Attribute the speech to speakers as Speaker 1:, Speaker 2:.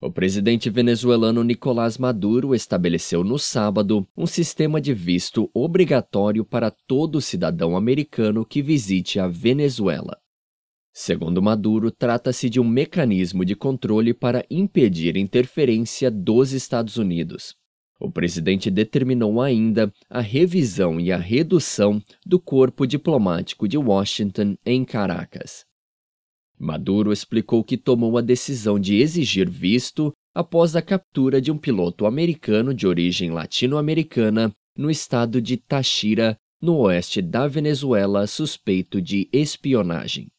Speaker 1: O presidente venezuelano Nicolás Maduro estabeleceu no sábado um sistema de visto obrigatório para todo cidadão americano que visite a Venezuela. Segundo Maduro, trata-se de um mecanismo de controle para impedir interferência dos Estados Unidos. O presidente determinou ainda a revisão e a redução do corpo diplomático de Washington em Caracas. Maduro explicou que tomou a decisão de exigir visto após a captura de um piloto americano de origem latino-americana no estado de Táchira, no oeste da Venezuela, suspeito de espionagem.